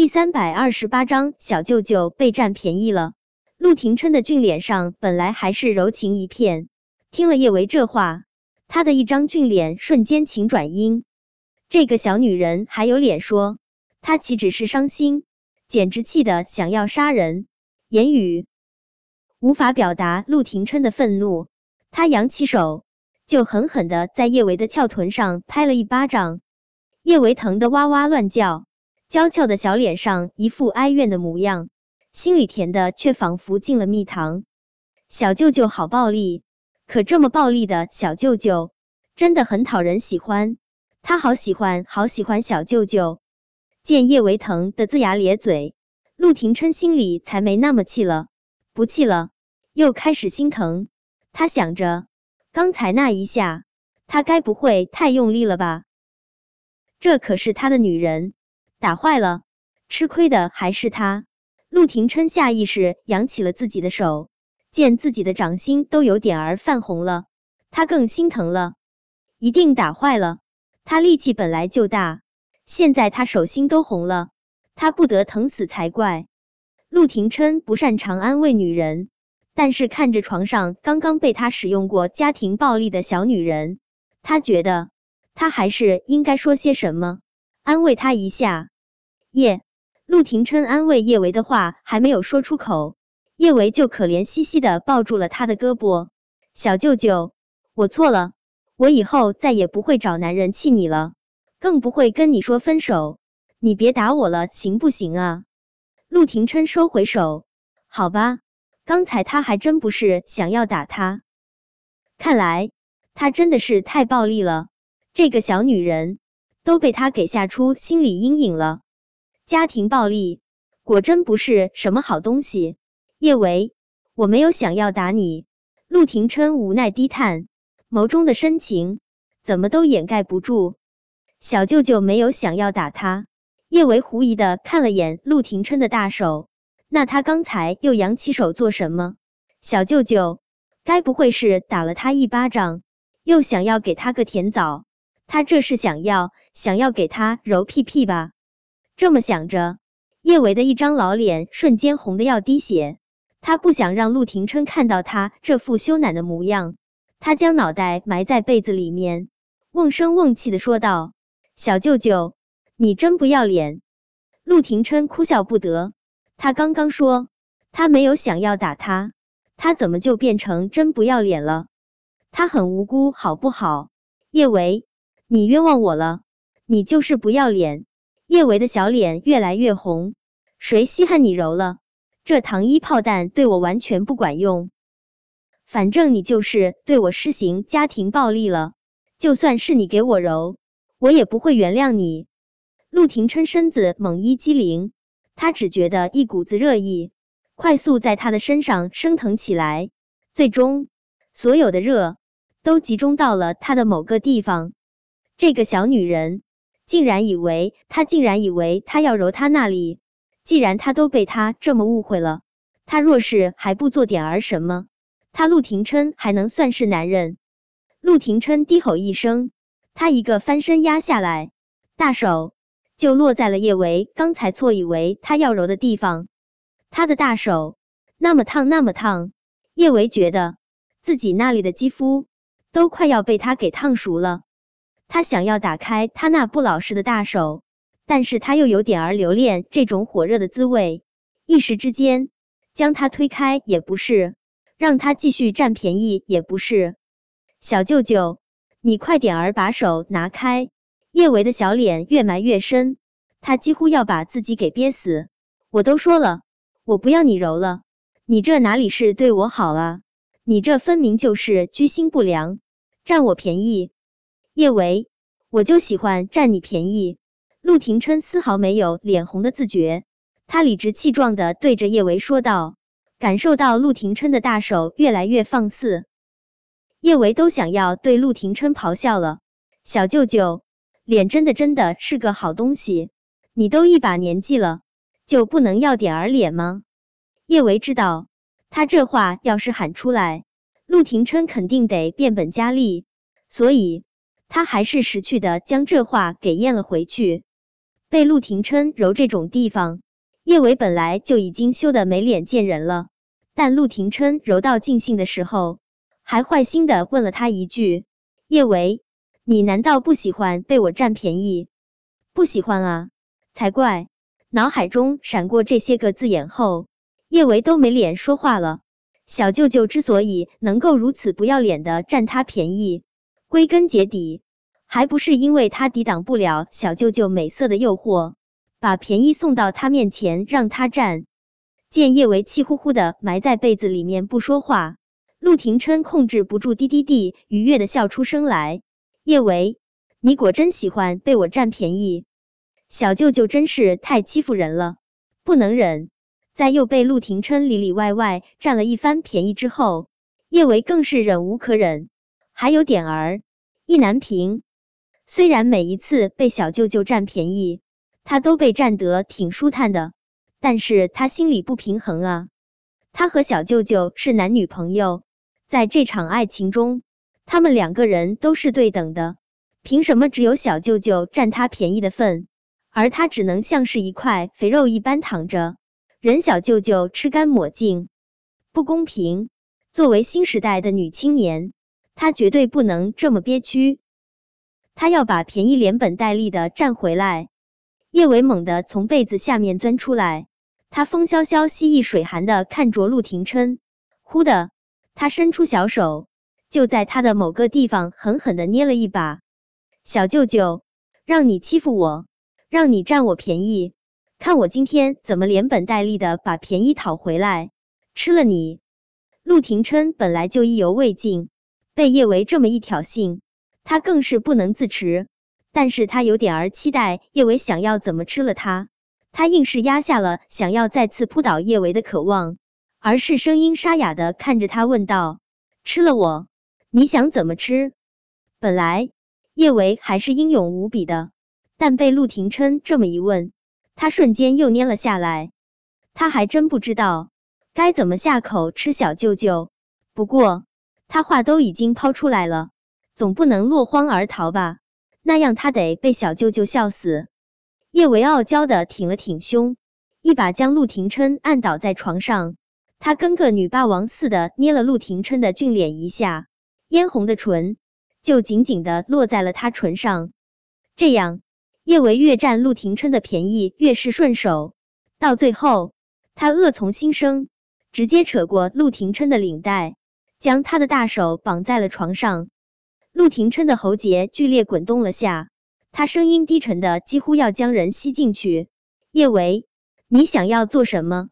第三百二十八章，小舅舅被占便宜了。陆廷琛的俊脸上本来还是柔情一片，听了叶维这话，他的一张俊脸瞬间晴转阴。这个小女人还有脸说，她岂止是伤心，简直气得想要杀人，言语无法表达陆廷琛的愤怒。他扬起手，就狠狠的在叶维的翘臀上拍了一巴掌，叶维疼得哇哇乱叫。娇俏的小脸上一副哀怨的模样，心里甜的却仿佛进了蜜糖。小舅舅好暴力，可这么暴力的小舅舅真的很讨人喜欢。他好喜欢，好喜欢小舅舅。见叶维疼的龇牙咧嘴，陆廷琛心里才没那么气了，不气了，又开始心疼。他想着，刚才那一下，他该不会太用力了吧？这可是他的女人。打坏了，吃亏的还是他。陆廷琛下意识扬起了自己的手，见自己的掌心都有点儿泛红了，他更心疼了。一定打坏了，他力气本来就大，现在他手心都红了，他不得疼死才怪。陆廷琛不擅长安慰女人，但是看着床上刚刚被他使用过家庭暴力的小女人，他觉得他还是应该说些什么。安慰他一下，叶陆廷琛安慰叶维的话还没有说出口，叶维就可怜兮兮的抱住了他的胳膊。小舅舅，我错了，我以后再也不会找男人气你了，更不会跟你说分手。你别打我了，行不行啊？陆廷琛收回手，好吧，刚才他还真不是想要打他，看来他真的是太暴力了，这个小女人。都被他给吓出心理阴影了。家庭暴力果真不是什么好东西。叶维，我没有想要打你。陆廷琛无奈低叹，眸中的深情怎么都掩盖不住。小舅舅没有想要打他。叶维狐疑的看了眼陆廷琛的大手，那他刚才又扬起手做什么？小舅舅该不会是打了他一巴掌，又想要给他个甜枣？他这是想要？想要给他揉屁屁吧？这么想着，叶维的一张老脸瞬间红的要滴血。他不想让陆廷琛看到他这副羞赧的模样。他将脑袋埋在被子里面，瓮声瓮气的说道：“小舅舅，你真不要脸！”陆廷琛哭笑不得。他刚刚说他没有想要打他，他怎么就变成真不要脸了？他很无辜，好不好？叶维，你冤枉我了。你就是不要脸！叶维的小脸越来越红，谁稀罕你揉了？这糖衣炮弹对我完全不管用，反正你就是对我施行家庭暴力了。就算是你给我揉，我也不会原谅你。陆廷琛身子猛一激灵，他只觉得一股子热意快速在他的身上升腾起来，最终所有的热都集中到了他的某个地方。这个小女人。竟然以为他竟然以为他要揉他那里，既然他都被他这么误会了，他若是还不做点儿什么，他陆廷琛还能算是男人？陆廷琛低吼一声，他一个翻身压下来，大手就落在了叶维刚才错以为他要揉的地方。他的大手那么烫那么烫，叶维觉得自己那里的肌肤都快要被他给烫熟了。他想要打开他那不老实的大手，但是他又有点儿留恋这种火热的滋味，一时之间将他推开也不是，让他继续占便宜也不是。小舅舅，你快点儿把手拿开！叶维的小脸越埋越深，他几乎要把自己给憋死。我都说了，我不要你揉了，你这哪里是对我好啊？你这分明就是居心不良，占我便宜。叶维，我就喜欢占你便宜。陆廷琛丝毫没有脸红的自觉，他理直气壮的对着叶维说道，感受到陆廷琛的大手越来越放肆，叶维都想要对陆廷琛咆哮了。小舅舅，脸真的真的是个好东西，你都一把年纪了，就不能要点儿脸吗？叶维知道，他这话要是喊出来，陆廷琛肯定得变本加厉，所以。他还是识趣的将这话给咽了回去。被陆廷琛揉这种地方，叶维本来就已经羞得没脸见人了，但陆廷琛揉到尽兴的时候，还坏心的问了他一句：“叶维，你难道不喜欢被我占便宜？不喜欢啊？才怪！”脑海中闪过这些个字眼后，叶维都没脸说话了。小舅舅之所以能够如此不要脸的占他便宜，归根结底还不是因为他抵挡不了小舅舅美色的诱惑，把便宜送到他面前让他占。见叶维气呼呼的埋在被子里面不说话，陆廷琛控制不住滴滴滴愉悦的笑出声来。叶维，你果真喜欢被我占便宜？小舅舅真是太欺负人了，不能忍。在又被陆廷琛里里外外占了一番便宜之后，叶维更是忍无可忍。还有点儿意难平。虽然每一次被小舅舅占便宜，他都被占得挺舒坦的，但是他心里不平衡啊。他和小舅舅是男女朋友，在这场爱情中，他们两个人都是对等的，凭什么只有小舅舅占他便宜的份？而他只能像是一块肥肉一般躺着，任小舅舅吃干抹净，不公平。作为新时代的女青年，他绝对不能这么憋屈，他要把便宜连本带利的占回来。叶伟猛地从被子下面钻出来，他风萧萧兮易水寒的看着陆廷琛，忽的，他伸出小手，就在他的某个地方狠狠的捏了一把。小舅舅，让你欺负我！让你占我便宜，看我今天怎么连本带利的把便宜讨回来，吃了你！陆廷琛本来就意犹未尽，被叶维这么一挑衅，他更是不能自持。但是他有点儿期待叶维想要怎么吃了他，他硬是压下了想要再次扑倒叶维的渴望，而是声音沙哑的看着他问道：“吃了我，你想怎么吃？”本来叶维还是英勇无比的。但被陆廷琛这么一问，他瞬间又蔫了下来。他还真不知道该怎么下口吃小舅舅。不过他话都已经抛出来了，总不能落荒而逃吧？那样他得被小舅舅笑死。叶维傲娇的挺了挺胸，一把将陆廷琛按倒在床上。他跟个女霸王似的捏了陆廷琛的俊脸一下，嫣红的唇就紧紧的落在了他唇上，这样。叶维越占陆廷琛的便宜越是顺手，到最后他恶从心生，直接扯过陆廷琛的领带，将他的大手绑在了床上。陆廷琛的喉结剧烈滚动了下，他声音低沉的几乎要将人吸进去。叶维，你想要做什么？